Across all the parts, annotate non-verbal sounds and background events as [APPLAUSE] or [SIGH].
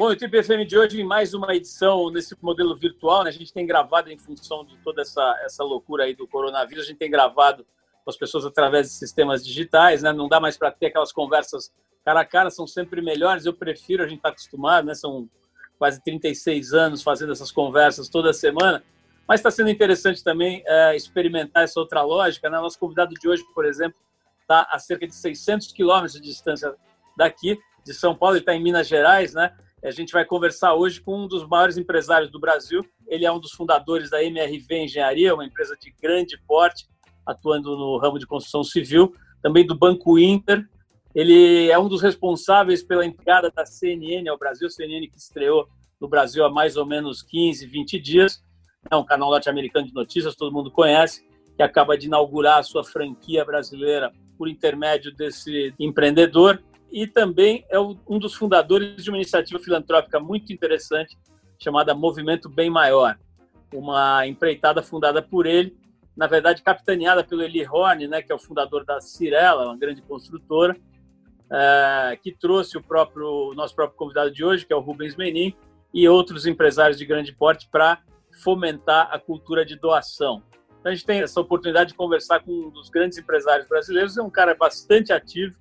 Bom, o Trip FM de hoje em mais uma edição nesse modelo virtual, né? A gente tem gravado em função de toda essa, essa loucura aí do coronavírus, a gente tem gravado com as pessoas através de sistemas digitais, né? Não dá mais para ter aquelas conversas cara a cara, são sempre melhores. Eu prefiro, a gente está acostumado, né? São quase 36 anos fazendo essas conversas toda semana, mas está sendo interessante também é, experimentar essa outra lógica, né? Nosso convidado de hoje, por exemplo, está a cerca de 600 quilômetros de distância daqui, de São Paulo, ele está em Minas Gerais, né? A gente vai conversar hoje com um dos maiores empresários do Brasil. Ele é um dos fundadores da MRV Engenharia, uma empresa de grande porte, atuando no ramo de construção civil, também do Banco Inter. Ele é um dos responsáveis pela entrada da CNN ao Brasil, CNN que estreou no Brasil há mais ou menos 15, 20 dias. É um canal norte-americano de notícias, todo mundo conhece, que acaba de inaugurar a sua franquia brasileira por intermédio desse empreendedor e também é um dos fundadores de uma iniciativa filantrópica muito interessante chamada Movimento Bem Maior, uma empreitada fundada por ele, na verdade capitaneada pelo Eli Horn, né, que é o fundador da Cirela, uma grande construtora, é, que trouxe o próprio o nosso próprio convidado de hoje, que é o Rubens Menin, e outros empresários de grande porte para fomentar a cultura de doação. Então, a gente tem essa oportunidade de conversar com um dos grandes empresários brasileiros, é um cara bastante ativo,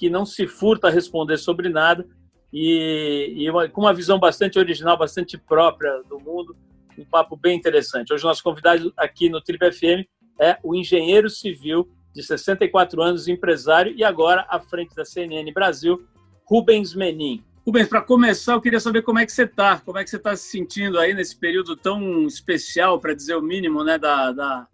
que não se furta a responder sobre nada e, e uma, com uma visão bastante original, bastante própria do mundo, um papo bem interessante. Hoje, nosso convidado aqui no Trip FM é o engenheiro civil de 64 anos, empresário e agora à frente da CNN Brasil, Rubens Menin. Rubens, para começar, eu queria saber como é que você está, como é que você está se sentindo aí nesse período tão especial, para dizer o mínimo, né, da, da,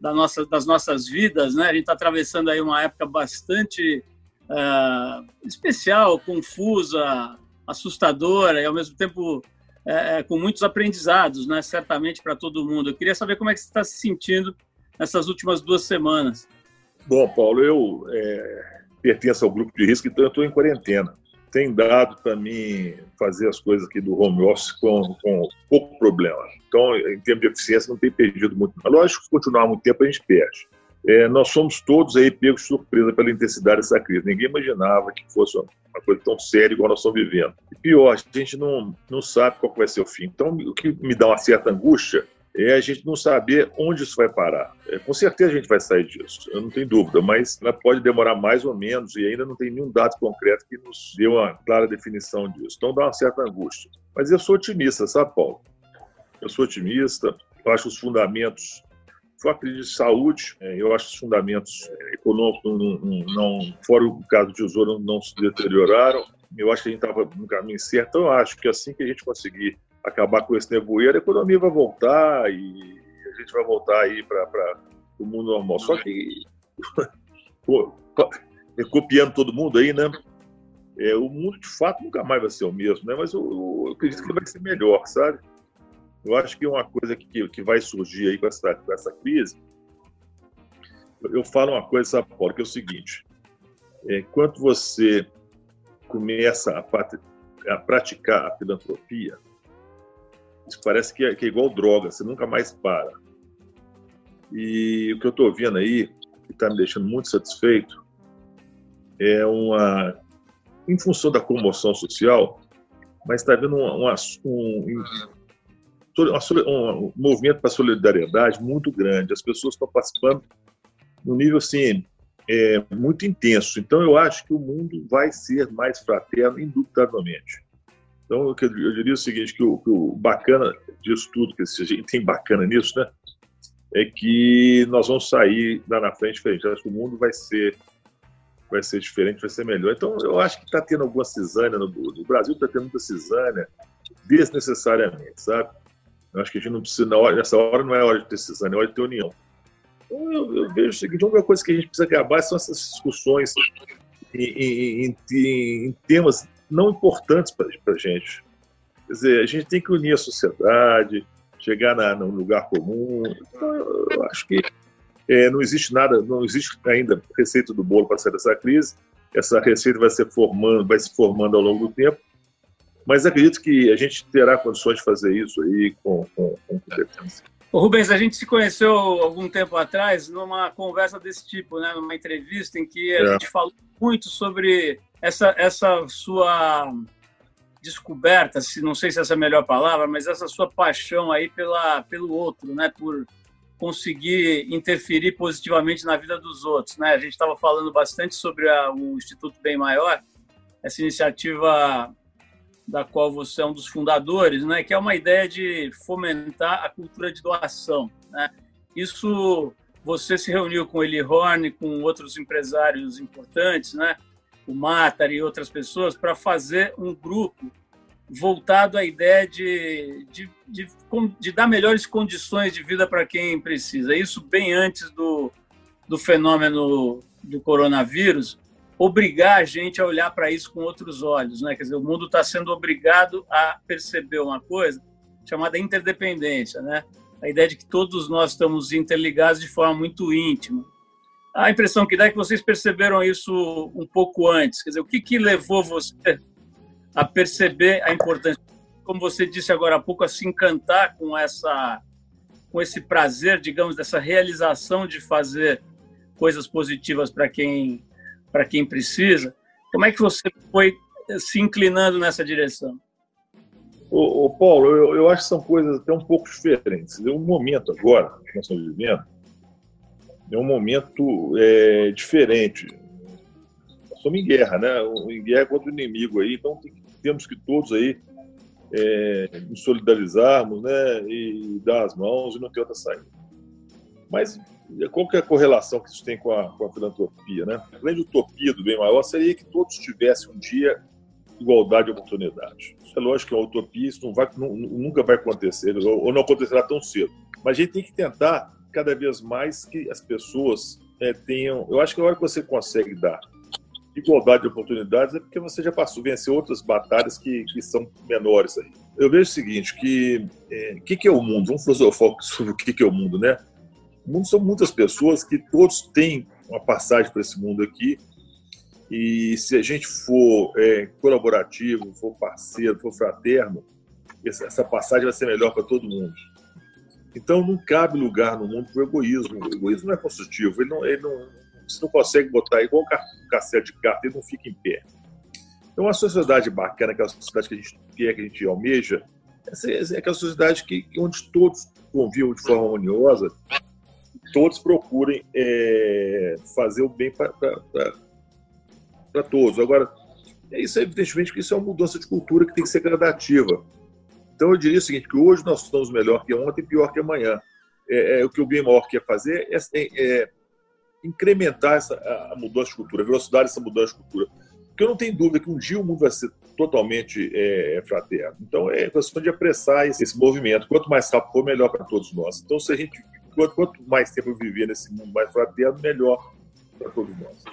da nossa, das nossas vidas, né? A gente está atravessando aí uma época bastante uh, especial, confusa, assustadora e ao mesmo tempo é, com muitos aprendizados, né? Certamente para todo mundo. Eu queria saber como é que você está se sentindo nessas últimas duas semanas. Bom, Paulo, eu é, pertenço ao grupo de risco, então eu estou em quarentena. Tem dado para mim fazer as coisas aqui do home office com, com pouco problema. Então, em termos de eficiência, não tem perdido muito. Lógico que se continuar muito tempo, a gente perde é, nós somos todos aí pegos surpresa pela intensidade dessa crise. Ninguém imaginava que fosse uma coisa tão séria igual nós estamos vivendo. E pior, a gente não, não sabe qual vai ser o fim. Então, o que me dá uma certa angústia é a gente não saber onde isso vai parar. É, com certeza a gente vai sair disso, eu não tenho dúvida, mas pode demorar mais ou menos e ainda não tem nenhum dado concreto que nos dê uma clara definição disso. Então dá uma certa angústia. Mas eu sou otimista, sabe, Paulo? Eu sou otimista, eu acho os fundamentos foi uma crise de saúde. É, eu acho que os fundamentos é, econômicos, não, não, fora o caso de Tesouro, não se deterioraram. Eu acho que a gente estava no caminho certo. Então, eu acho que assim que a gente conseguir acabar com esse nevoeiro, a economia vai voltar e a gente vai voltar aí para o mundo normal. Só que, [LAUGHS] pô, copiando todo mundo aí, né? É, o mundo de fato nunca mais vai ser o mesmo, né? Mas eu, eu acredito que vai ser melhor, sabe? Eu acho que uma coisa que, que vai surgir aí com essa, com essa crise, eu falo uma coisa, sabe, Paulo, que é o seguinte: é, enquanto você começa a, a, praticar a filantropia, isso parece que é, que é igual droga, você nunca mais para. E o que eu estou vendo aí, que está me deixando muito satisfeito, é uma. Em função da comoção social, mas está havendo um, um, um, um movimento para solidariedade muito grande. As pessoas estão participando no nível assim é, muito intenso. Então eu acho que o mundo vai ser mais fraterno, indubitavelmente. Então eu, eu diria o seguinte que o, que o, bacana disso tudo, que a gente tem bacana nisso, né, é que nós vamos sair lá na frente diferente. Eu acho que o mundo vai ser vai ser diferente, vai ser melhor. Então eu acho que está tendo alguma cisânia no, no Brasil, está tendo muita cisânia desnecessariamente, sabe? Eu acho que a gente não precisa, nessa hora não é hora de decisão, é hora de ter união. Então, eu, eu, vejo o seguinte: uma coisa que a gente precisa acabar são essas discussões em, em, em, em temas não importantes para a gente. Quer dizer, a gente tem que unir a sociedade, chegar na, num lugar comum. Então, eu, eu acho que É, não existe nada, não existe ainda receita do bolo para sair dessa crise. Essa receita vai se formando, vai se formando ao longo do tempo. Mas acredito que a gente terá condições de fazer isso aí com, com, com competência. Ô Rubens, a gente se conheceu algum tempo atrás numa conversa desse tipo, né? numa entrevista em que a é. gente falou muito sobre essa, essa sua descoberta, se não sei se essa é a melhor palavra, mas essa sua paixão aí pela, pelo outro, né? Por conseguir interferir positivamente na vida dos outros, né? A gente estava falando bastante sobre a, o Instituto Bem Maior, essa iniciativa da qual você é um dos fundadores, né? Que é uma ideia de fomentar a cultura de doação, né? Isso você se reuniu com Eli Horn, com outros empresários importantes, né? o Matar e outras pessoas, para fazer um grupo voltado à ideia de, de, de, de dar melhores condições de vida para quem precisa. Isso bem antes do, do fenômeno do coronavírus, obrigar a gente a olhar para isso com outros olhos. Né? Quer dizer, o mundo está sendo obrigado a perceber uma coisa chamada interdependência, né? a ideia de que todos nós estamos interligados de forma muito íntima a impressão que dá é que vocês perceberam isso um pouco antes. Quer dizer, o que, que levou você a perceber a importância, como você disse agora há pouco, a se encantar com essa, com esse prazer, digamos, dessa realização de fazer coisas positivas para quem, para quem precisa. Como é que você foi se inclinando nessa direção? Ô, ô Paulo, eu, eu, acho que são coisas até um pouco diferentes. Um momento agora que nós estamos vivendo é um momento é, diferente. Nós estamos em guerra, né? Em guerra contra o inimigo aí, então tem, temos que todos aí é, nos solidarizarmos, né? E dar as mãos e não ter outra saída. Mas qual que é a correlação que isso tem com a, com a filantropia, né? A grande utopia do bem maior seria que todos tivessem um dia igualdade de oportunidade. Isso é lógico que é uma utopia, isso não vai, não, nunca vai acontecer, ou, ou não acontecerá tão cedo. Mas a gente tem que tentar cada vez mais que as pessoas é, tenham. Eu acho que a hora que você consegue dar igualdade de oportunidades é porque você já passou, venceu outras batalhas que, que são menores aí. Eu vejo o seguinte, que é, o que, que é o mundo? Vamos filosofar sobre o que, que é o mundo, né? São muitas pessoas que todos têm uma passagem para esse mundo aqui e se a gente for é, colaborativo, for parceiro, for fraterno, essa passagem vai ser melhor para todo mundo. Então não cabe lugar no mundo para o egoísmo. O egoísmo não é construtivo. Ele não, ele não, você não consegue botar igual um cacete de carta, ele não fica em pé. Então, uma sociedade bacana, aquela sociedade que a gente quer, que a gente almeja, é aquela sociedade que, onde todos convivam de forma harmoniosa, todos procurem é, fazer o bem para todos. Agora, é isso, evidentemente, que isso é uma mudança de cultura que tem que ser gradativa. Então eu diria o seguinte, que hoje nós estamos melhor que ontem e pior que amanhã. É, é, o que o bem maior quer fazer é, é, é incrementar essa, a, mudança de cultura, a velocidade dessa mudança de cultura. Porque eu não tenho dúvida que um dia o mundo vai ser totalmente é, fraterno. Então é questão de apressar esse, esse movimento. Quanto mais rápido for, melhor para todos nós. Então se a gente, quanto, mais tempo viver nesse mundo mais fraterno, melhor para todos nós.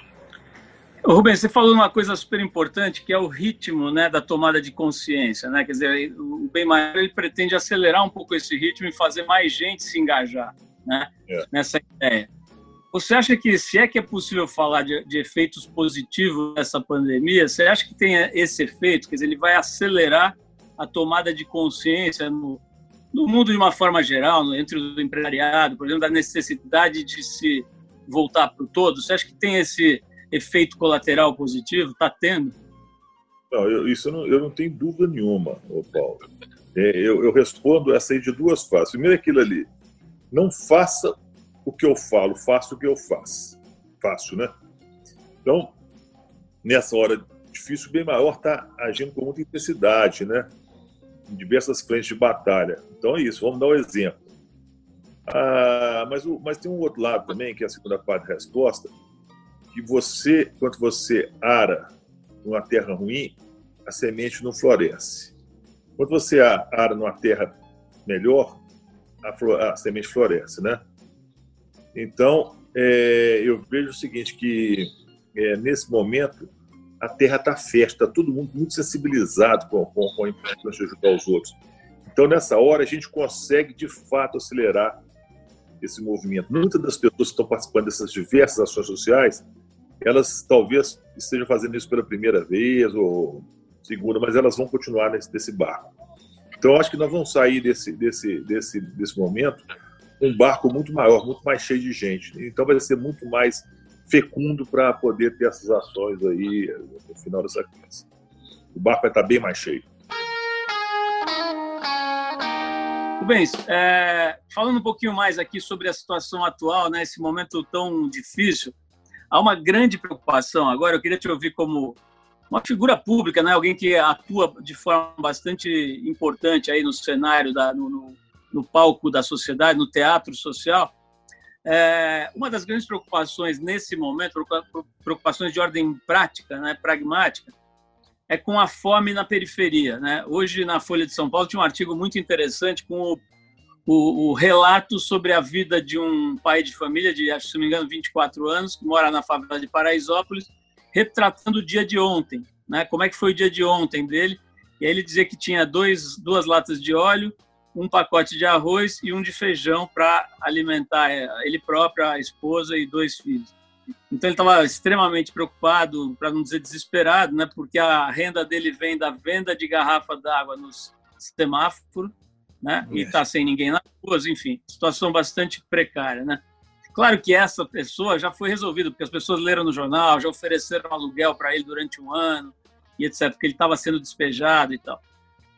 Rubens, você falou uma coisa super importante, que é o ritmo né, da tomada de consciência. Né? Quer dizer, o Bem Maior ele pretende acelerar um pouco esse ritmo e fazer mais gente se engajar né, é. nessa ideia. Você acha que, se é que é possível falar de, de, efeitos positivos dessa pandemia, você acha que tem esse efeito? Quer dizer, ele vai acelerar a tomada de consciência no, no mundo de uma forma geral, entre o empresariado, por exemplo, da necessidade de se voltar para o todo? Você acha que tem esse efeito colateral positivo? Está tendo? Não, eu, isso eu não, eu não tenho dúvida nenhuma, Paulo. É, eu, eu, respondo essa aí de duas faces. Primeiro aquilo ali, não faça o que eu falo, faça o que eu faço. Fácil, né? Então, nessa hora difícil, bem maior está agindo com muita intensidade, né? Em diversas frentes de batalha. Então é isso, vamos dar um exemplo. Ah, mas, mas tem um outro lado também, que é a segunda parte da resposta, que você, quando você ara numa terra ruim, a semente não floresce. Quando você ara numa terra melhor, a, a semente floresce, né? Então, é, eu vejo o seguinte, que é, nesse momento a terra está fértil, está todo mundo muito sensibilizado com, com, com a importância de ajudar os outros. Então, nessa hora, a gente consegue, de fato, acelerar esse movimento. Muitas das pessoas que estão participando dessas diversas ações sociais, elas talvez estejam fazendo isso pela primeira vez ou segunda, mas elas vão continuar nesse, nesse barco. Então, acho que nós vamos sair desse, desse, desse, desse momento um barco muito maior, muito mais cheio de gente. Então, vai ser muito mais fecundo para poder ter essas ações aí no final dessa crise. O barco vai estar bem mais cheio. Rubens, é, falando um pouquinho mais aqui sobre a situação atual, né, momento tão difícil, há uma grande preocupação. Agora, eu queria te ouvir como uma figura pública, né, alguém que atua de forma bastante importante aí no cenário, da, no, no, no palco da sociedade, no teatro social. É, uma das grandes preocupações nesse momento, preocupações de ordem prática, né, pragmática, é com a fome na periferia. Né? Hoje, na Folha de São Paulo, tinha um artigo muito interessante com o, o, o, relato sobre a vida de um pai de família de, se não me engano, 24 anos, que mora na favela de Paraisópolis, retratando o dia de ontem, né? como é que foi o dia de ontem dele. E aí ele dizia que tinha dois, duas latas de óleo, um pacote de arroz e um de feijão para alimentar ele próprio, a esposa e dois filhos. Então ele estava extremamente preocupado, para não dizer desesperado, né? Porque a renda dele vem da venda de garrafa d'água nos semáforos, né? E está sem ninguém nas ruas, enfim, situação bastante precária, né? Claro que essa pessoa já foi resolvida, porque as pessoas leram no jornal, já ofereceram aluguel para ele durante um ano e etc, porque ele estava sendo despejado e tal.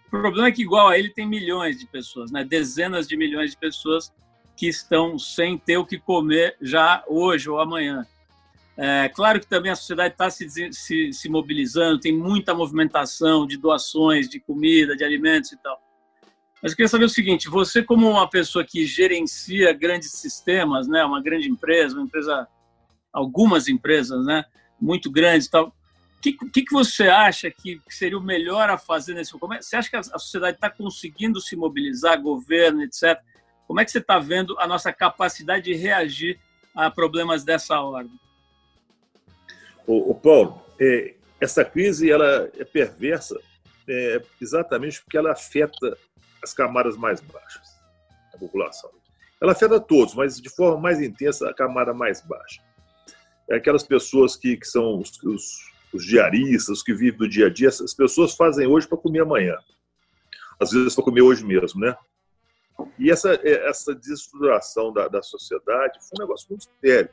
O problema é que igual a ele tem milhões de pessoas, né? Dezenas de milhões de pessoas que estão sem ter o que comer já hoje ou amanhã. É, claro que também a sociedade está se, se, se, mobilizando, tem muita movimentação de doações de comida, de alimentos e tal. Mas eu queria saber o seguinte: você, como uma pessoa que gerencia grandes sistemas, né, uma grande empresa, uma empresa, algumas empresas, né, muito grandes tal, o que, que, que, você acha que seria o melhor a fazer nesse momento? Você acha que a sociedade está conseguindo se mobilizar, governo, etc.? Como é que você está vendo a nossa capacidade de reagir a problemas dessa ordem? O, Paulo, é, essa crise ela é perversa é, exatamente porque ela afeta as camadas mais baixas da população. Ela afeta todos, mas de forma mais intensa a camada mais baixa. É aquelas pessoas que, que são os, os, os diaristas, os que vivem do dia a dia, essas pessoas fazem hoje para comer amanhã. Às vezes para comer hoje mesmo, né? E essa, é, essa desestruturação da, da sociedade foi um negócio muito sério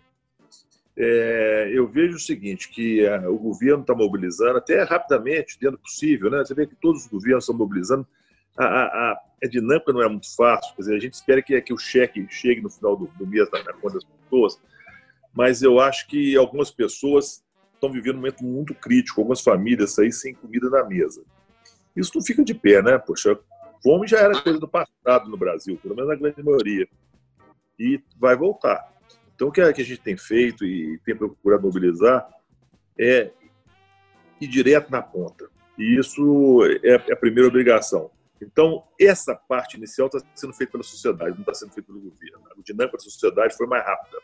é, eu vejo o seguinte, que a, o governo está mobilizando, até rapidamente, dentro possível, né? Você vê que todos os governos estão mobilizando. A, a, a, dinâmica não é muito fácil, quer dizer, a gente espera que, que o cheque chegue no final do, do mês na, na conta das pessoas, mas eu acho que algumas pessoas estão vivendo um momento muito crítico, algumas famílias aí sem comida na mesa. Isso não fica de pé, né? Poxa, fome já era coisa do passado no Brasil, pelo menos na grande maioria. E vai voltar. Então, o que a gente tem feito e tem procurado mobilizar é ir direto na ponta. E isso é, é a primeira obrigação. Então, essa parte inicial está sendo feita pela sociedade, não está sendo feita pelo governo. A dinâmica da sociedade foi mais rápida.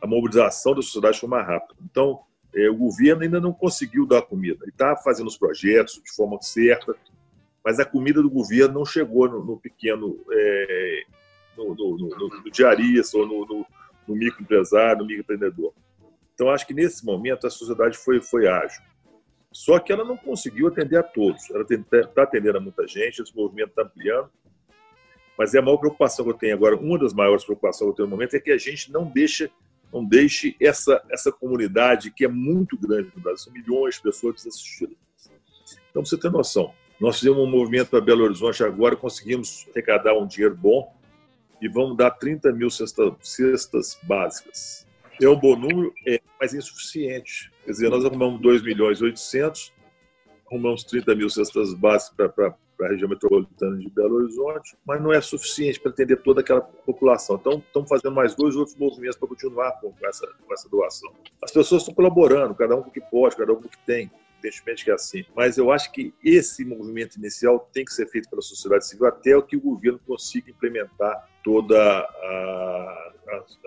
A mobilização da sociedade foi mais rápida. Então, é, o governo ainda não conseguiu dar comida. Ele está fazendo os projetos de forma certa, mas a comida do governo não chegou no, no pequeno, é, no, no, no, no diarista ou no, no microempresário, no microempreendedor. Então, acho que nesse momento a sociedade foi, foi ágil. Só que ela não conseguiu atender a todos. Ela está atendendo a muita gente, esse movimento está ampliando. Mas é a maior preocupação que eu tenho agora, uma das maiores preocupações que eu tenho no momento é que a gente não deixe, não deixe essa, essa comunidade, que é muito grande no Brasil, são milhões de pessoas desassistidas. Então, para você ter noção, nós fizemos um movimento para Belo Horizonte agora, conseguimos arrecadar um dinheiro bom, e vamos dar 30 mil cestas, cestas básicas. É um bom número, é, mas é insuficiente. Quer dizer, nós arrumamos 2 milhões e 800, arrumamos 30 mil cestas básicas para a região metropolitana de Belo Horizonte, mas não é suficiente para atender toda aquela população. Então, estamos fazendo mais dois outros movimentos para continuar com essa, com essa doação. As pessoas estão colaborando, cada um com o que pode, cada um com o que tem evidentemente que é assim. Mas eu acho que esse movimento inicial tem que ser feito pela sociedade civil até o que o governo consiga implementar toda a,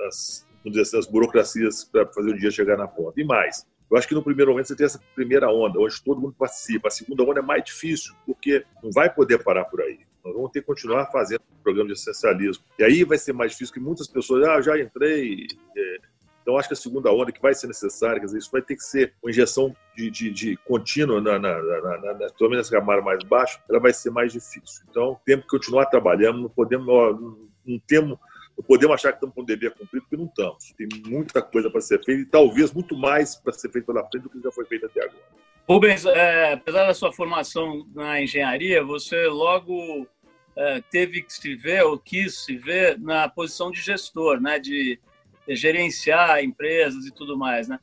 as, dizer assim, as burocracias para fazer o dia chegar na ponta. E mais, eu acho que no primeiro momento você tem essa primeira onda, onde todo mundo participa. A segunda onda é mais difícil, porque não vai poder parar por aí. Nós vamos ter que continuar fazendo o programa de essencialismo. E aí vai ser mais difícil que muitas pessoas, ah, já entrei. É, então, acho que a segunda onda que vai ser necessária, quer dizer, isso vai ter que ser uma injeção de, de, de contínua, na, na, na, na, na, pelo menos na camada mais baixa, ela vai ser mais difícil. Então, temos que continuar trabalhando, não podemos, não temos não podemos achar que estamos com o dever cumprido, porque não estamos. Tem muita coisa para ser feita e talvez muito mais para ser feito pela frente do que já foi feito até agora. Rubens, é, apesar da sua formação na engenharia, você logo é, teve que se ver ou quis se ver na posição de gestor, né, de, gerenciar empresas e tudo mais, né?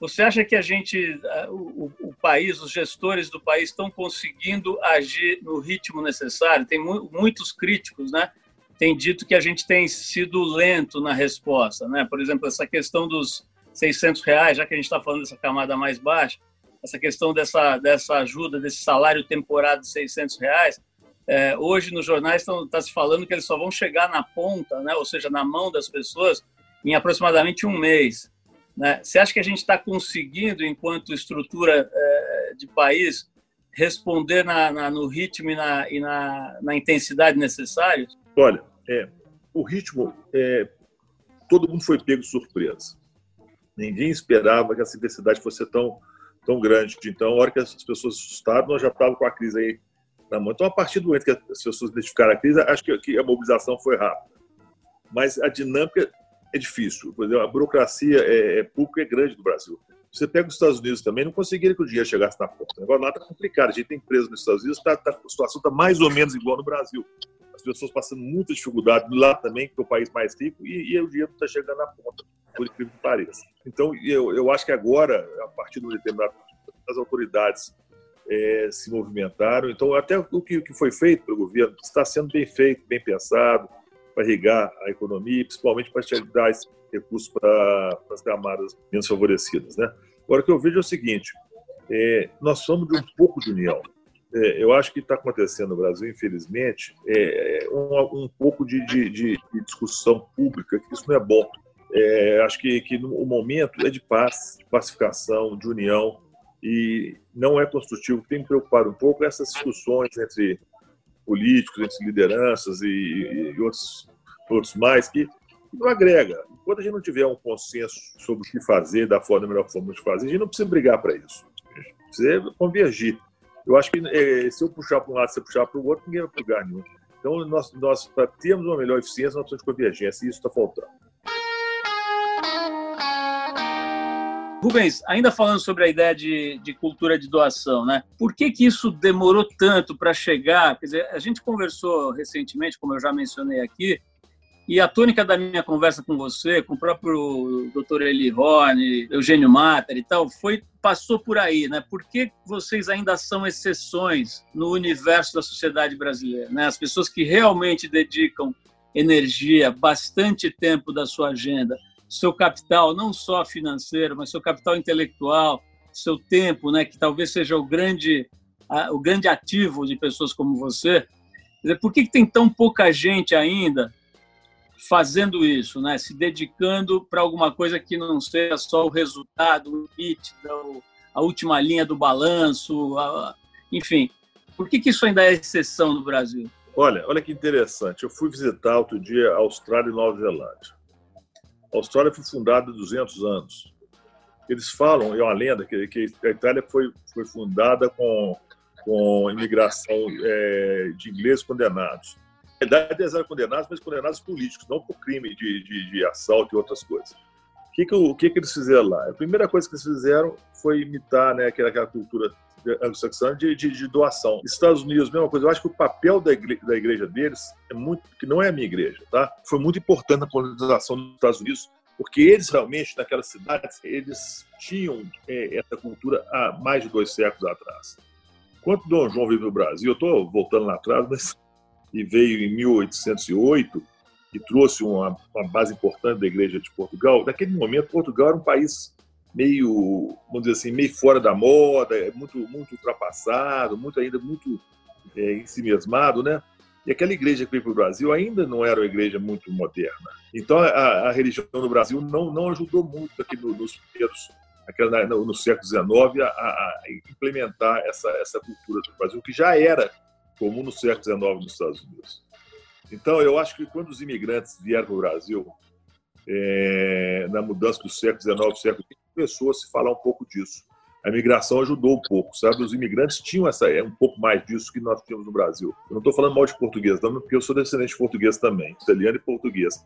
Você acha que a gente, é, o, o, país, os gestores do país estão conseguindo agir no ritmo necessário? Tem mu muitos críticos, né? Tem dito que a gente tem sido lento na resposta, né? Por exemplo, essa questão dos 600 reais, já que a gente está falando dessa camada mais baixa, essa questão dessa, dessa ajuda, desse salário temporário de 600 reais, é, hoje nos jornais está se falando que eles só vão chegar na ponta, né, ou seja, na mão das pessoas, em aproximadamente um mês. Né? Você acha que a gente está conseguindo, enquanto estrutura é, de país, responder na, na, no ritmo e, na, e na, na intensidade necessários? Olha, é, o ritmo, é, todo mundo foi pego de surpresa. Ninguém esperava que essa intensidade fosse tão tão grande. Então, a hora que as pessoas assustaram, nós já estávamos com a crise aí na mão. Então, a partir do momento que as pessoas identificaram a crise, acho que a mobilização foi rápida. Mas a dinâmica é difícil. Por exemplo, a burocracia é, é pública é grande no Brasil. Você pega os Estados Unidos também, não conseguiram que o dinheiro chegasse na ponta. Agora lá está complicado. A gente tem empresa nos Estados Unidos, tá, tá, a situação está mais ou menos igual no Brasil. As pessoas passando muita dificuldade lá também, que é o país mais rico, e, e o dinheiro está chegando na ponta por incrível que pareça. Então, eu, eu acho que agora, a partir de um determinado as autoridades é, se movimentaram. Então, até o que, o que foi feito pelo governo está sendo bem feito, bem pensado, para irrigar a economia, principalmente para dar esse recurso para, para as camadas menos favorecidas. Né? Agora, o que eu vejo é o seguinte: é, nós somos de um pouco de união. É, eu acho que está acontecendo no Brasil, infelizmente, é, um, um pouco de, de, de, discussão pública, que isso não é bom. É, acho que, que o momento é de paz, de pacificação, de união, e não é construtivo. Tem me preocupado um pouco essas discussões entre políticos, entre lideranças e, e outros, outros mais, que não agrega. Enquanto a gente não tiver um consenso sobre o que fazer, da forma, da melhor forma de fazer, a gente não precisa brigar para isso. A gente precisa convergir. Eu acho que é, se eu puxar para um lado, se eu puxar para o outro, ninguém vai para lugar nenhum. Então, nós, nós para termos uma melhor eficiência, nós precisamos de convergência, e isso está faltando. Rubens, ainda falando sobre a ideia de, de cultura de doação, né? Por que, que isso demorou tanto para chegar? Quer dizer, a gente conversou recentemente, como eu já mencionei aqui, e a tônica da minha conversa com você, com o próprio Dr. Eli Horne, Eugênio Mater e tal, foi passou por aí, né? Por que vocês ainda são exceções no universo da sociedade brasileira, né? As pessoas que realmente dedicam energia, bastante tempo da sua agenda seu capital, não só financeiro, mas seu capital intelectual, seu tempo, né, que talvez seja o grande, o grande ativo de pessoas como você. Por que tem tão pouca gente ainda fazendo isso, né, se dedicando para alguma coisa que não seja só o resultado, o hit, a última linha do balanço, a, enfim. Por que, que isso ainda é exceção no Brasil? Olha, olha que interessante. Eu fui visitar outro dia a Austrália e Nova Zelândia. A Austrália foi fundada há 200 anos. Eles falam, é uma lenda, que, que a Itália foi, foi fundada com, com imigração é, de ingleses condenados. Verdade, eles eram condenados, mas condenados políticos, não por crime de, de, de assalto e outras coisas. O que, que, o que, que eles fizeram lá? A primeira coisa que eles fizeram foi imitar né, aquela, aquela cultura anglo-saxão de, de, de, doação. Estados Unidos, mesma coisa. Eu acho que o papel da igreja, da igreja deles é muito, que não é a minha igreja, tá? Foi muito importante na colonização dos Estados Unidos, porque eles realmente, naquelas cidades, eles tinham é, essa cultura há mais de dois séculos atrás. Quando Dom João veio no Brasil, eu estou voltando lá atrás, mas e veio em 1808 e trouxe uma, uma base importante da Igreja de Portugal. Naquele momento, Portugal era um país meio, vamos dizer assim, meio fora da moda, é muito, muito ultrapassado, muito ainda muito é, né? E aquela igreja que veio para o Brasil ainda não era uma igreja muito moderna. Então a, a religião no Brasil não, não ajudou muito aqui no, nos primeiros, aquela, no, no século XIX, a, a, implementar essa, essa cultura do Brasil, que já era comum no século XIX nos Estados Unidos. Então, eu acho que quando os imigrantes vieram para o Brasil, é, na mudança do século XIX, século XX, começou a se falar um pouco disso. A imigração ajudou um pouco, sabe? Os imigrantes tinham essa, é, um pouco mais disso que nós tínhamos no Brasil. Eu não estou falando mal de português, não, porque eu sou descendente de português também, italiano e português.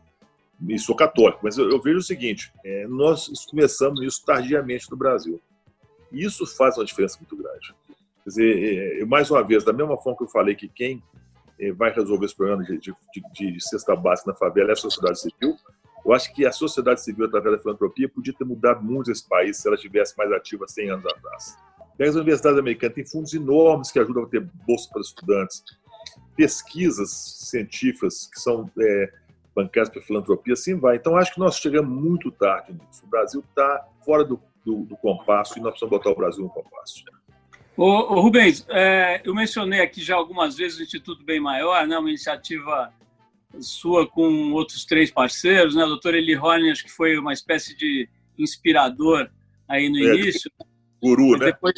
E sou católico, mas eu, eu vejo o seguinte: é, nós começamos isso tardiamente no Brasil. E isso faz uma diferença muito grande. Quer dizer, é, mais uma vez, da mesma forma que eu falei que quem é, vai resolver esse problema de, de, de, cesta básica na favela é a sociedade civil, eu acho que a sociedade civil, através da filantropia, podia ter mudado muito esse país se ela estivesse mais ativa 100 anos atrás. As universidades americanas, tem fundos enormes que ajudam a ter bolsa para estudantes, pesquisas científicas que são é, bancadas pela filantropia, assim vai. Então, acho que nós chegamos muito tarde nisso. O Brasil está fora do, do, do, compasso e nós precisamos botar o Brasil no compasso. Ô, Rubens, é, eu mencionei aqui já algumas vezes o Instituto Bem Maior, né, uma iniciativa sua com outros três parceiros, né? O doutor Eli Horn, acho que foi uma espécie de inspirador aí no é, início. Guru, né? Depois,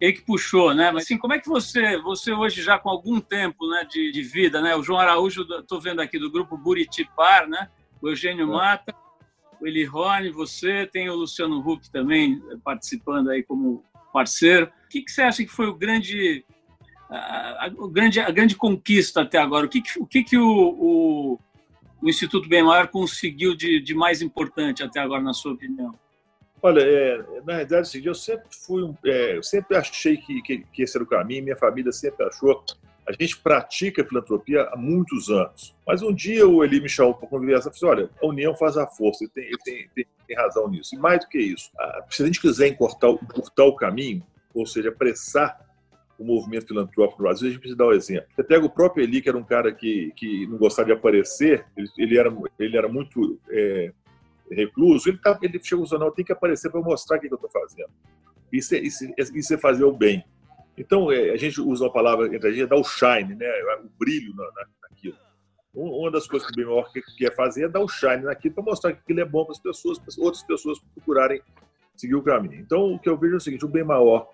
ele que puxou, né? Mas assim, como é que você, você hoje já com algum tempo, né, de, de vida, né? O João Araújo, estou vendo aqui do grupo Buritipar, né? O Eugênio é. Mata, o Eli Horn, você, tem o Luciano Huck também participando aí como parceiro. O que, que você acha que foi o grande a, a, grande, a grande conquista até agora? O que, o, que, que o, o, o Instituto Bem Maior conseguiu de, de mais importante até agora, na sua opinião? Olha, é, na realidade, assim, eu sempre fui, é, eu sempre achei que, que, que, esse era o caminho, minha família sempre achou. A gente pratica filantropia há muitos anos. Mas um dia o Eli me chamou para conversar e disse: olha, a união faz a força, ele tem, ele tem, tem, tem razão nisso. E mais do que isso, se a gente quiser encurtar, encurtar o caminho, ou seja, apressar o movimento filantrópico no Brasil, a gente precisa dar um exemplo. Você pega o próprio Eli, que era um cara que, que não gostava de aparecer, ele, ele era, ele era muito é, recluso, ele, tá, ele chegou e não, tem que aparecer para mostrar o que, eu estou fazendo. Isso é, isso, isso é fazer o bem. Então, é, a gente usa uma palavra entre a gente, dá o shine, né, o brilho na, na, naquilo. Uma das coisas que o bem quer fazer é dar o shine naquilo para mostrar que aquilo é bom para as pessoas, para outras pessoas procurarem seguir o caminho. Então, o que eu vejo é o seguinte, o bem maior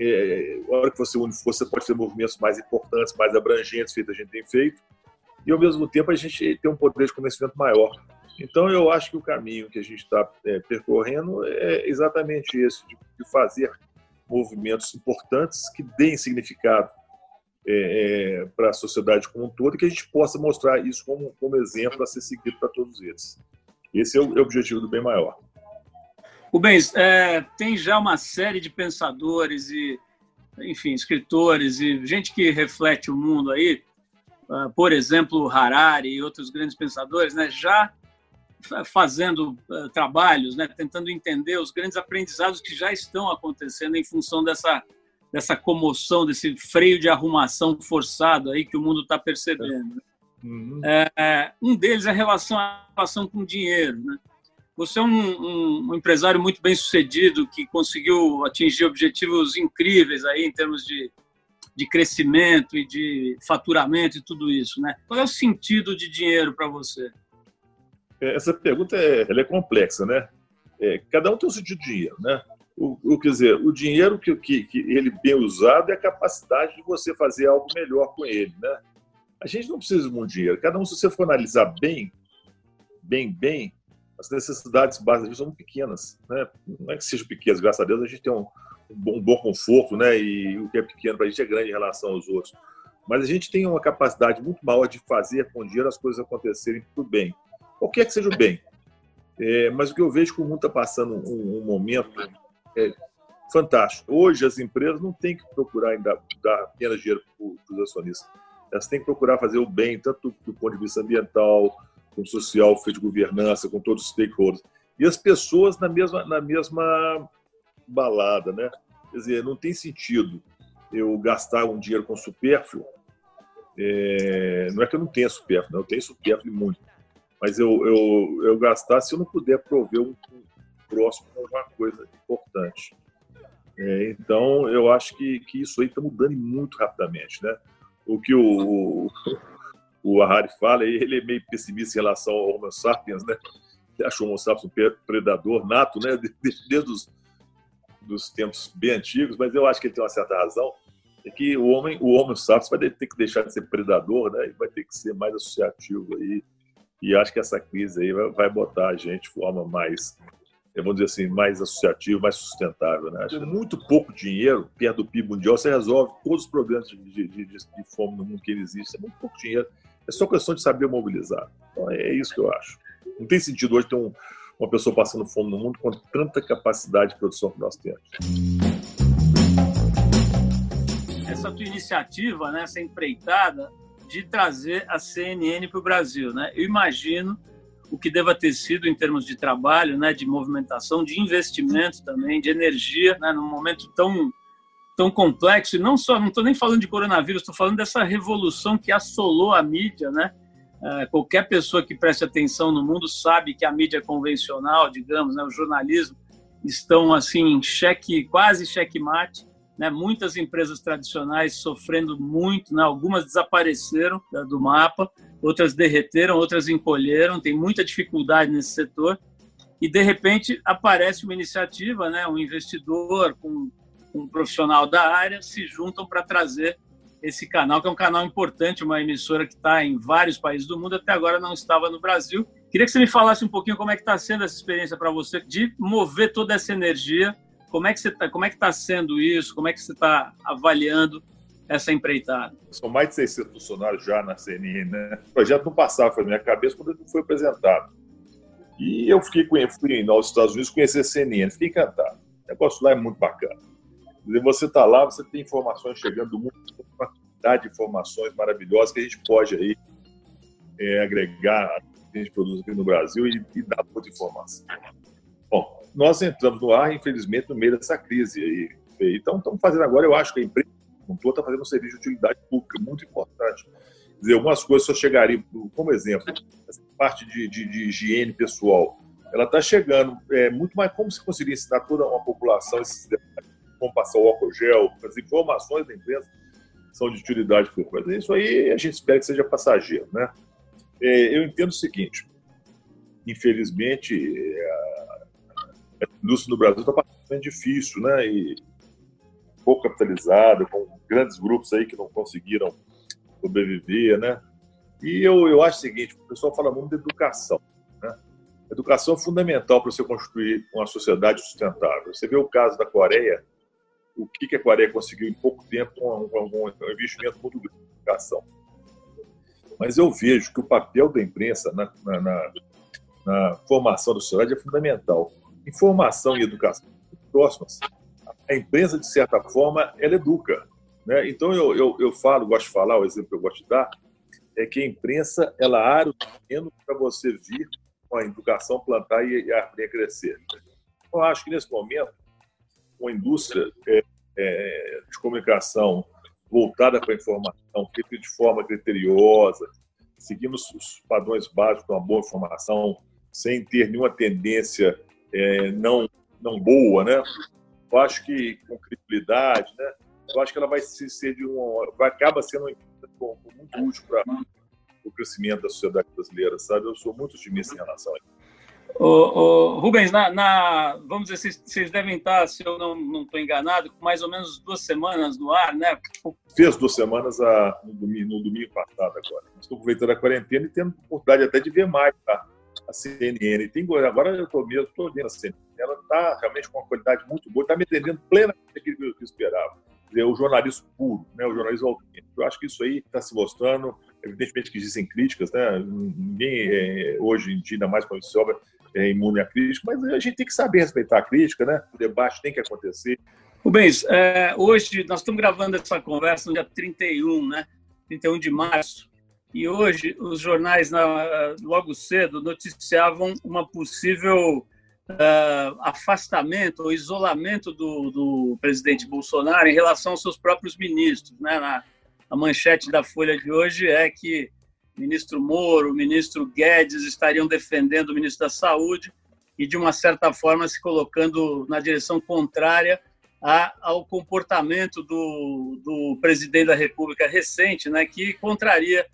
é, a hora que você une força, pode ter movimentos mais importantes, mais abrangentes, feito a gente tem feito, e ao mesmo tempo a gente tem um poder de conhecimento maior. Então eu acho que o caminho que a gente está é, percorrendo é exatamente esse, de, de, fazer movimentos importantes que deem significado é, é, para a sociedade como um todo e que a gente possa mostrar isso como, como exemplo a ser seguido para todos eles. Esse é o, é o objetivo do bem maior. Rubens, é, tem já uma série de pensadores e, enfim, escritores e gente que reflete o mundo aí, uh, por exemplo, Harari e outros grandes pensadores, né, já fazendo uh, trabalhos, né, tentando entender os grandes aprendizados que já estão acontecendo em função dessa dessa comoção, desse freio de arrumação forçado aí que o mundo está percebendo. Uhum. É, um deles é a relação, a relação com o dinheiro, né? Você é um, um, um, empresário muito bem sucedido que conseguiu atingir objetivos incríveis aí em termos de, de crescimento e de faturamento e tudo isso, né? Qual é o sentido de dinheiro para você? É, essa pergunta é, é complexa, né? É, cada um tem o sentido de dinheiro, né? O, o, quer dizer, o dinheiro que, que, que ele bem usado é a capacidade de você fazer algo melhor com ele, né? A gente não precisa de muito dinheiro. Cada um, se você for analisar bem, bem, bem, as necessidades básicas são pequenas. Né? Não é que sejam pequenas, graças a Deus a gente tem um, um, bom, um bom, conforto, né? e o que é pequeno para a gente é grande em relação aos outros. Mas a gente tem uma capacidade muito maior de fazer com dinheiro as coisas acontecerem para o bem. Qualquer que seja o bem. É, mas o que eu vejo que o mundo está passando um, um momento é, fantástico. Hoje as empresas não têm que procurar ainda dar apenas dinheiro para os acionistas. Elas têm que procurar fazer o bem, tanto do ponto de vista ambiental, social, feito de governança, com todos os stakeholders. E as pessoas na mesma, na mesma balada, né? Quer dizer, não tem sentido eu gastar um dinheiro com supérfluo. É, não é que eu não tenha supérfluo, eu tenho supérfluo muito. Mas eu, eu, eu gastar se eu não puder prover um, um próximo alguma coisa importante. É, então, eu acho que, que isso aí está mudando muito rapidamente, né? O que o, o Harari fala, ele é meio pessimista em relação ao Homo sapiens, né? Ele achou o Homo sapiens um predador nato, né? Desde, os dos tempos bem antigos, mas eu acho que ele tem uma certa razão. é que o homem, o homem sapiens vai ter que deixar de ser predador, né? E vai ter que ser mais associativo aí. E acho que essa crise aí vai, vai botar a gente de forma mais, vamos dizer assim, mais associativa, mais sustentável, né? Acho que muito pouco dinheiro perto do PIB mundial você resolve todos os problemas de, de, de, de fome no mundo que ele existe. É muito pouco dinheiro. É só questão de saber mobilizar. Então é isso que eu acho. Não tem sentido hoje ter um, uma pessoa passando fome no mundo com tanta capacidade de produção que nós temos essa tua iniciativa, né, essa empreitada de trazer a CNN para o Brasil. Né? Eu imagino o que deva ter sido em termos de trabalho, né, de movimentação, de investimento também, de energia, né, num momento tão tão complexo. E não só, não estou nem falando de coronavírus, estou falando dessa revolução que assolou a mídia, né? É, qualquer pessoa que preste atenção no mundo sabe que a mídia convencional, digamos, né, o jornalismo, estão assim em xeque, quase xeque-mate né, muitas empresas tradicionais sofrendo muito, né, algumas desapareceram né, do mapa, outras derreteram, outras encolheram, tem muita dificuldade nesse setor. E, de repente, aparece uma iniciativa, né, um investidor com um profissional da área se juntam para trazer esse canal, que é um canal importante, uma emissora que está em vários países do mundo, até agora não estava no Brasil. Queria que você me falasse um pouquinho como é que está sendo essa experiência para você de mover toda essa energia como é que você tá, como é que está sendo isso? Como é que você está avaliando essa empreitada? São mais de 600 funcionários já na CNN, né? O projeto não passava pela minha cabeça quando foi apresentado. E eu fiquei fui aos Estados Unidos conhecer a CNN, fiquei encantado. O negócio lá é muito bacana. Você está lá, você tem informações chegando do mundo, uma quantidade de informações maravilhosas que a gente pode aí é, agregar a gente produz aqui no Brasil e, e dar muita informação. Bom, nós entramos no ar, infelizmente, no meio dessa crise. aí. então, estamos fazendo agora, eu acho que a empresa todo está fazendo um serviço de utilidade pública muito importante. Quer dizer, algumas coisas só chegariam, como exemplo, essa parte de, de, de higiene pessoal, ela está chegando é, muito mais como se conseguiria ensinar toda uma população esses como passar o álcool gel, as informações da empresa são de utilidade pública. Mas isso aí a gente espera que seja passageiro, né? É, eu entendo o seguinte, infelizmente, é, a indústria no Brasil está bastante difícil, né? E pouco capitalizada, com grandes grupos aí que não conseguiram sobreviver, né? E eu, eu acho o seguinte, o pessoal fala muito de educação, né? Educação é fundamental para você construir uma sociedade sustentável. Você vê o caso da Coreia, o que, que a Coreia conseguiu em pouco tempo um, um, investimento muito grande em educação. Mas eu vejo que o papel da imprensa na, na, na, na formação da sociedade é fundamental informação e educação próximas, a empresa, de certa forma, ela educa. Né? Então, eu, eu, eu falo, gosto de falar, o exemplo que eu gosto de dar, é que a imprensa, ela área o terreno para você vir com a educação plantar e, e a árvore crescer. Eu acho que, nesse momento, uma indústria é, é, de comunicação voltada para a informação, feita de forma criteriosa, seguindo os padrões básicos de uma boa informação, sem ter nenhuma tendência é, não, não boa, né? Eu acho que com credibilidade, né? Eu acho que ela vai ser de um, vai acaba sendo um, muito útil para o crescimento da sociedade brasileira, sabe? Eu sou muito otimista em relação a isso. Ô, ô, Rubens, na, na, vamos dizer, vocês, vocês devem estar, se eu não estou enganado, com mais ou menos duas semanas no ar, né? Fez duas semanas a, no, domingo, no domingo passado agora. Estou aproveitando a quarentena e tendo oportunidade até de ver mais, tá? A CNN. Tem, agora eu estou mesmo, estou vendo a CNN. Ela está realmente com uma qualidade muito boa, está me entendendo plenamente aquilo que eu esperava. Dizer, o jornalismo puro, né, o jornalismo autêntico. Eu acho que isso aí está se mostrando. Evidentemente que existem críticas, né? ninguém é, hoje em dia, ainda mais com esse obra, é imune à crítica, mas a gente tem que saber respeitar a crítica, né? o debate tem que acontecer. Rubens, é, hoje nós estamos gravando essa conversa no dia 31, né? 31 de março. E hoje os jornais, logo cedo, noticiavam uma possível uh, afastamento ou isolamento do, do, presidente Bolsonaro em relação aos seus próprios ministros. Né? Na, a manchete da Folha de hoje é que ministro Moro, o ministro Guedes estariam defendendo o ministro da Saúde e, de uma certa forma, se colocando na direção contrária ao comportamento do, do presidente da República recente, né, que contraria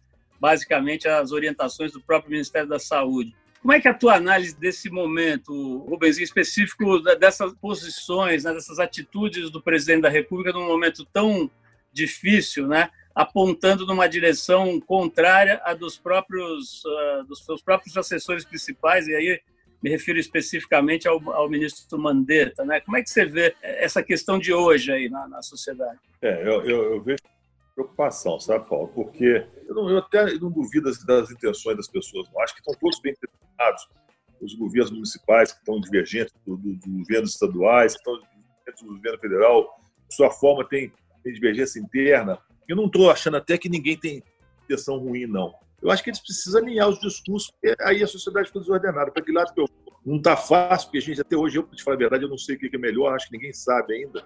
basicamente as orientações do próprio Ministério da Saúde. Como é que é a tua análise desse momento, Rubens, em específico dessas posições, né, dessas atitudes do presidente da República num momento tão difícil, né? apontando numa direção contrária à dos próprios, uh, dos seus próprios assessores principais, e aí me refiro especificamente ao, ao, ministro Mandetta. Né? Como é que você vê essa questão de hoje aí na, na sociedade? É, eu, eu, eu, vejo preocupação, sabe, Paulo? Porque eu, não, eu até não duvido das, intenções das pessoas, não. acho que estão todos bem intencionados. Os governos municipais que estão divergentes do, do, do governos estaduais, que estão divergentes do governo federal, de sua forma tem, tem divergência interna, eu não estou achando até que ninguém tem intenção ruim, não. Eu acho que eles precisam alinhar os discursos, porque aí a sociedade fica desordenada. Para que lado que eu Não está fácil, porque a gente, até hoje, eu, para te falar a verdade, eu não sei o que é melhor, acho que ninguém sabe ainda.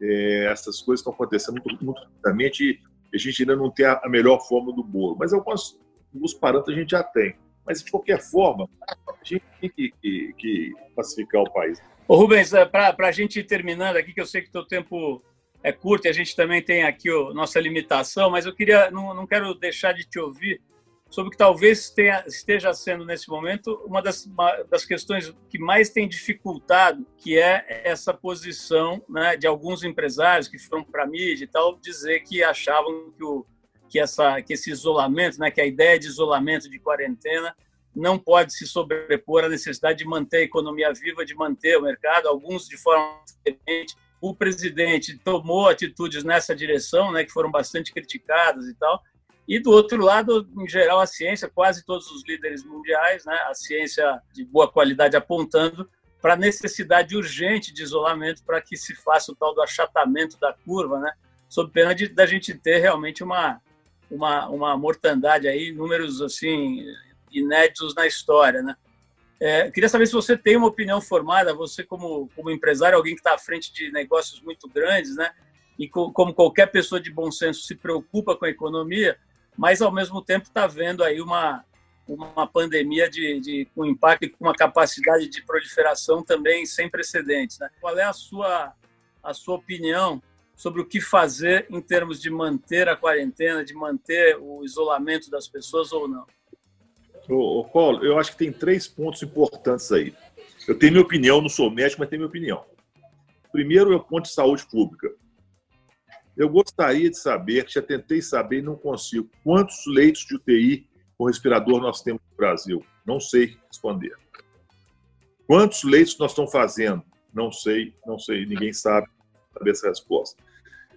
É, essas coisas estão acontecendo muito, muito rapidamente e a gente ainda não tem a, a melhor forma do bolo. Mas alguns, alguns parâmetros a gente já tem. mas de qualquer forma, a gente tem que, que, que pacificar o país. Ô Rubens, é, para a gente ir terminando aqui, que eu sei que o teu tempo é curto e a gente também tem aqui a nossa limitação, mas eu queria, não, não quero deixar de te ouvir sobre o que talvez tenha, esteja sendo nesse momento uma das, uma das questões que mais tem dificultado, que é essa posição né, de alguns empresários que foram para a mídia e tal, dizer que achavam que, o, que, essa, que esse isolamento, né, que a ideia de isolamento, de quarentena, não pode se sobrepor à necessidade de manter a economia viva, de manter o mercado, alguns de forma diferente, o presidente tomou atitudes nessa direção, né, que foram bastante criticadas e tal. E do outro lado, em geral, a ciência, quase todos os líderes mundiais, né, a ciência de boa qualidade apontando para a necessidade urgente de isolamento para que se faça o tal do achatamento da curva, né, sob pena de da gente ter realmente uma uma, uma mortandade aí, números assim inéditos na história, né? É, queria saber se você tem uma opinião formada, você como, como empresário, alguém que está à frente de negócios muito grandes, né? E co, como qualquer pessoa de bom senso se preocupa com a economia, mas ao mesmo tempo está vendo aí uma, uma pandemia de, de, com impacto e com uma capacidade de proliferação também sem precedentes. Né? Qual é a sua, a sua opinião sobre o que fazer em termos de manter a quarentena, de manter o isolamento das pessoas ou não? Ô, Paulo, eu acho que tem três pontos importantes aí. Eu tenho minha opinião, não sou médico, mas tenho minha opinião. Primeiro é o ponto de saúde pública. Eu gostaria de saber, já tentei saber e não consigo, quantos leitos de UTI com respirador nós temos no Brasil? Não sei responder. Quantos leitos nós estamos fazendo? Não sei, não sei, ninguém sabe saber essa resposta.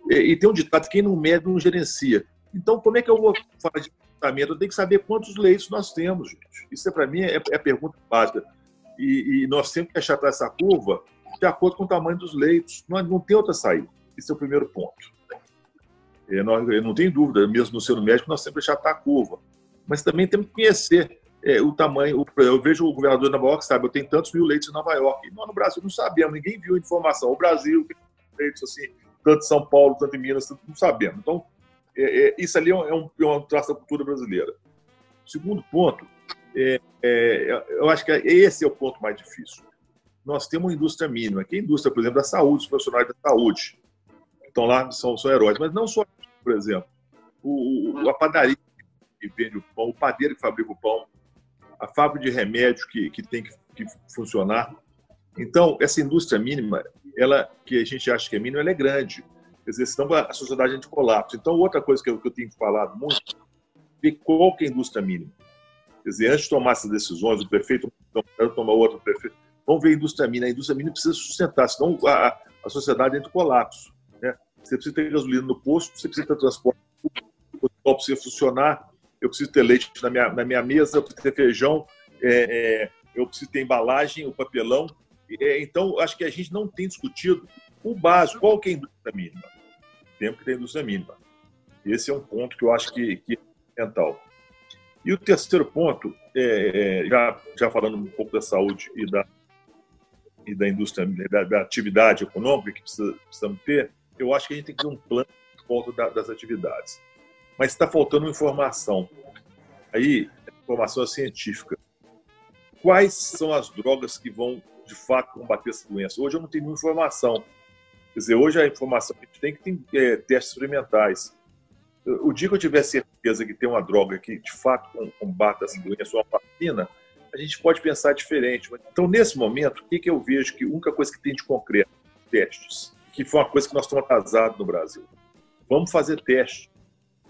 E, e tem um ditado: quem não mede não gerencia. Então, como é que eu vou falar de tratamento, eu tenho que saber quantos leitos nós temos, gente. Isso, é, para mim, é, é, a pergunta básica. E, e, nós temos que achatar essa curva de acordo com o tamanho dos leitos. Não, não tem outra saída. Esse é o primeiro ponto. É, nós, não tenho dúvida, mesmo no sendo médico, nós sempre achatar a curva. Mas também temos que conhecer é, o tamanho. Eu vejo o governador de Nova York, sabe, eu tenho tantos mil leitos em Nova York. E nós no Brasil não sabemos, ninguém viu a informação. O Brasil tem leitos assim, tanto em São Paulo, tanto em Minas, não sabemos. Então, é, é, isso ali é um, é um traço da cultura brasileira. Segundo ponto, é, é, eu acho que esse é o ponto mais difícil. Nós temos uma indústria mínima, que é a indústria, por exemplo, da saúde, os profissionais da saúde, que estão lá, são, são heróis, mas não só, por exemplo, o, o, a padaria que vende o pão, o padeiro que fabrica o pão, a fábrica de remédio que, que tem que, que funcionar. Então, essa indústria mínima, ela que a gente acha que é mínima, ela é grande. Quer dizer, senão a sociedade gente colapsa. Então, outra coisa que eu, que eu tenho falado muito ver qual que é a indústria mínima. Quer dizer, antes de tomar essas decisões, o prefeito não tomar outra, o prefeito. Vamos ver a indústria mínima. A indústria mínima precisa sustentar, senão a, a sociedade entra em colapso. Você precisa ter gasolina no posto, você precisa ter transporte o hospital precisa funcionar, eu preciso ter leite na minha, na minha mesa, eu preciso ter feijão, é, é, eu preciso ter embalagem, o papelão. É, então, acho que a gente não tem discutido o básico. Qual que é a indústria mínima? Temos que ter a indústria mínima. Esse é um ponto que eu acho que, que é fundamental. E o terceiro ponto, é, é, já, já falando um pouco da saúde e da, e da indústria, da, da atividade econômica que precisa, precisamos ter, eu acho que a gente tem que ter um plano de volta da, das atividades. Mas está faltando informação. Aí, informação científica. Quais são as drogas que vão, de fato, combater essa doença? Hoje eu não tenho informação. Quer dizer, hoje a informação que a gente tem que tem é, testes experimentais. O dia que eu tiver certeza que tem uma droga que de fato combate essa doença uma vacina, a gente pode pensar diferente. Então, nesse momento, o que, que eu vejo que a única coisa que tem de concreto? Testes. Que foi uma coisa que nós estamos atrasados no Brasil. Vamos fazer teste.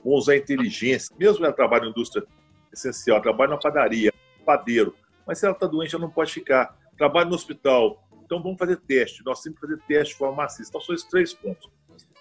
Vamos usar inteligência. Mesmo ela trabalha na indústria essencial, trabalha na padaria, padeiro. Mas se ela está doente, ela não pode ficar. Trabalha no hospital. Então vamos fazer teste. Nós temos que fazer teste maciça. Então são esses três pontos.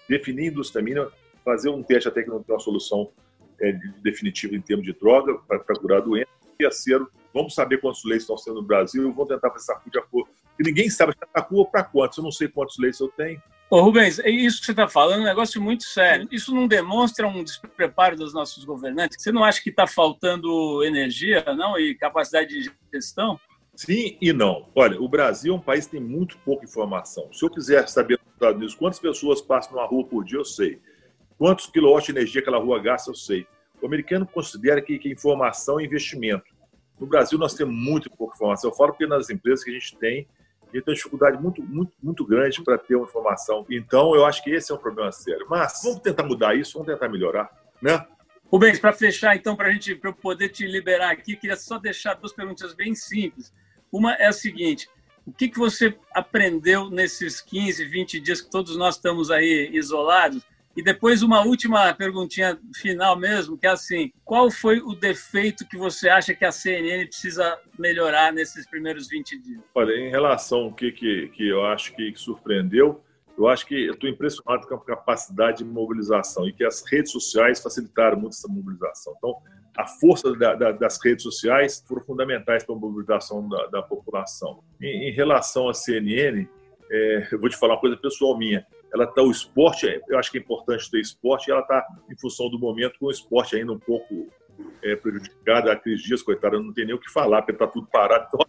Definir indústria mina, fazer um teste até que não tem uma solução é, definitiva em termos de droga para curar a doença. E terceiro, vamos saber quantos leitos estão sendo no Brasil, vamos tentar fazer essa de acordo. E ninguém sabe se está rua para quantos. Eu não sei quantos leitos eu tenho. Ô, Rubens, é isso que você está falando é um negócio muito sério. Isso não demonstra um despreparo dos nossos governantes? Você não acha que está faltando energia não e capacidade de gestão? Sim e não. Olha, o Brasil é um país que tem muito pouca informação. Se eu quiser saber nos Estados Unidos quantas pessoas passam numa rua por dia, eu sei. Quantos quilowatts de energia aquela rua gasta, eu sei. O americano considera que, que informação é investimento. No Brasil, nós temos muito pouca informação. Eu falo porque nas empresas que a gente tem, gente tem dificuldade muito, muito, muito grande para ter uma informação. Então, eu acho que esse é um problema sério. Mas vamos tentar mudar isso, vamos tentar melhorar, né? Rubens, para fechar, então, para gente pra eu poder te liberar aqui, queria só deixar duas perguntas bem simples. Uma é a seguinte: o que, que você aprendeu nesses 15, 20 dias que todos nós estamos aí isolados? E depois uma última perguntinha final mesmo, que é assim, qual foi o defeito que você acha que a CNN precisa melhorar nesses primeiros 20 dias? Olha, em relação ao que, que, que eu acho que surpreendeu, eu acho que eu estou impressionado com a capacidade de mobilização e que as redes sociais facilitaram muito essa mobilização. Então, a força da, da, das redes sociais foram fundamentais para a mobilização da, da população. Em, em, relação à CNN, é, eu vou te falar uma coisa pessoal minha. Ela está o esporte, eu acho que é importante ter esporte, e ela está em função do momento com o esporte ainda um pouco é, prejudicado. A Dias, coitada, não tem nem o que falar, porque está tudo parado. Então,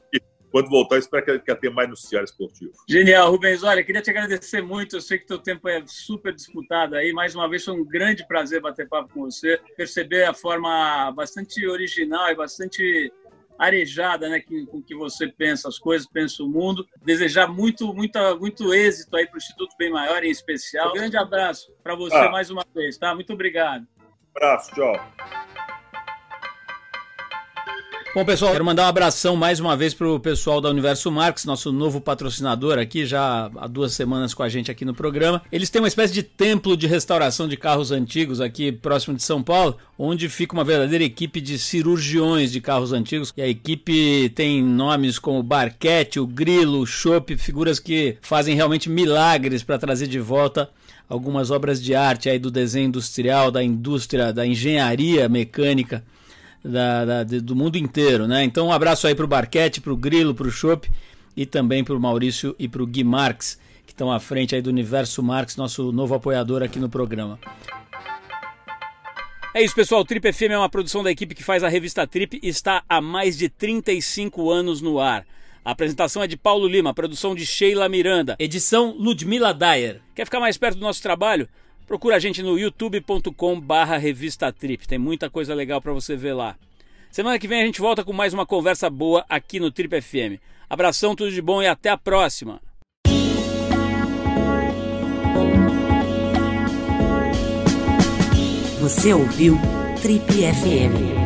quando voltar, espero que, que tenha mais noticiário esportivo. Genial, Rubens. Olha, queria te agradecer muito. Eu sei que teu tempo é super disputado aí. Mais uma vez, foi um grande prazer bater papo com você. Perceber a forma bastante original e bastante arejada, né, com que você pensa as coisas, pensa o mundo. Desejar muito, muito, muito êxito aí para o Instituto Bem Maior, em especial. Um grande abraço para você ah. mais uma vez, tá? Muito obrigado. Abraço, tchau. Bom, pessoal, quero mandar um abração mais uma vez para o pessoal da Universo Marques, nosso novo patrocinador aqui, já há duas semanas com a gente aqui no programa. Eles têm uma espécie de templo de restauração de carros antigos aqui próximo de São Paulo, onde fica uma verdadeira equipe de cirurgiões de carros antigos. E a equipe tem nomes como Barquete, o Grilo, o Chopp, figuras que fazem realmente milagres para trazer de volta algumas obras de arte aí do desenho industrial, da indústria, da engenharia mecânica da, da, do mundo inteiro, né? Então um abraço aí para o Barquete, para o Grilo, para o Chopp e também para o Maurício e para o Gui Marques, que estão à frente aí do Universo Marques, nosso novo apoiador aqui no programa. É isso, pessoal. O Trip FM é uma produção da equipe que faz a revista Trip e está há mais de 35 anos no ar. A apresentação é de Paulo Lima, produção de Sheila Miranda, edição Ludmila Dyer. Quer ficar mais perto do nosso trabalho? Procura a gente no youtube.com barra revista Trip. Tem muita coisa legal para você ver lá. Semana que vem a gente volta com mais uma conversa boa aqui no Trip FM. Abração, tudo de bom e até a próxima. Você ouviu Trip FM.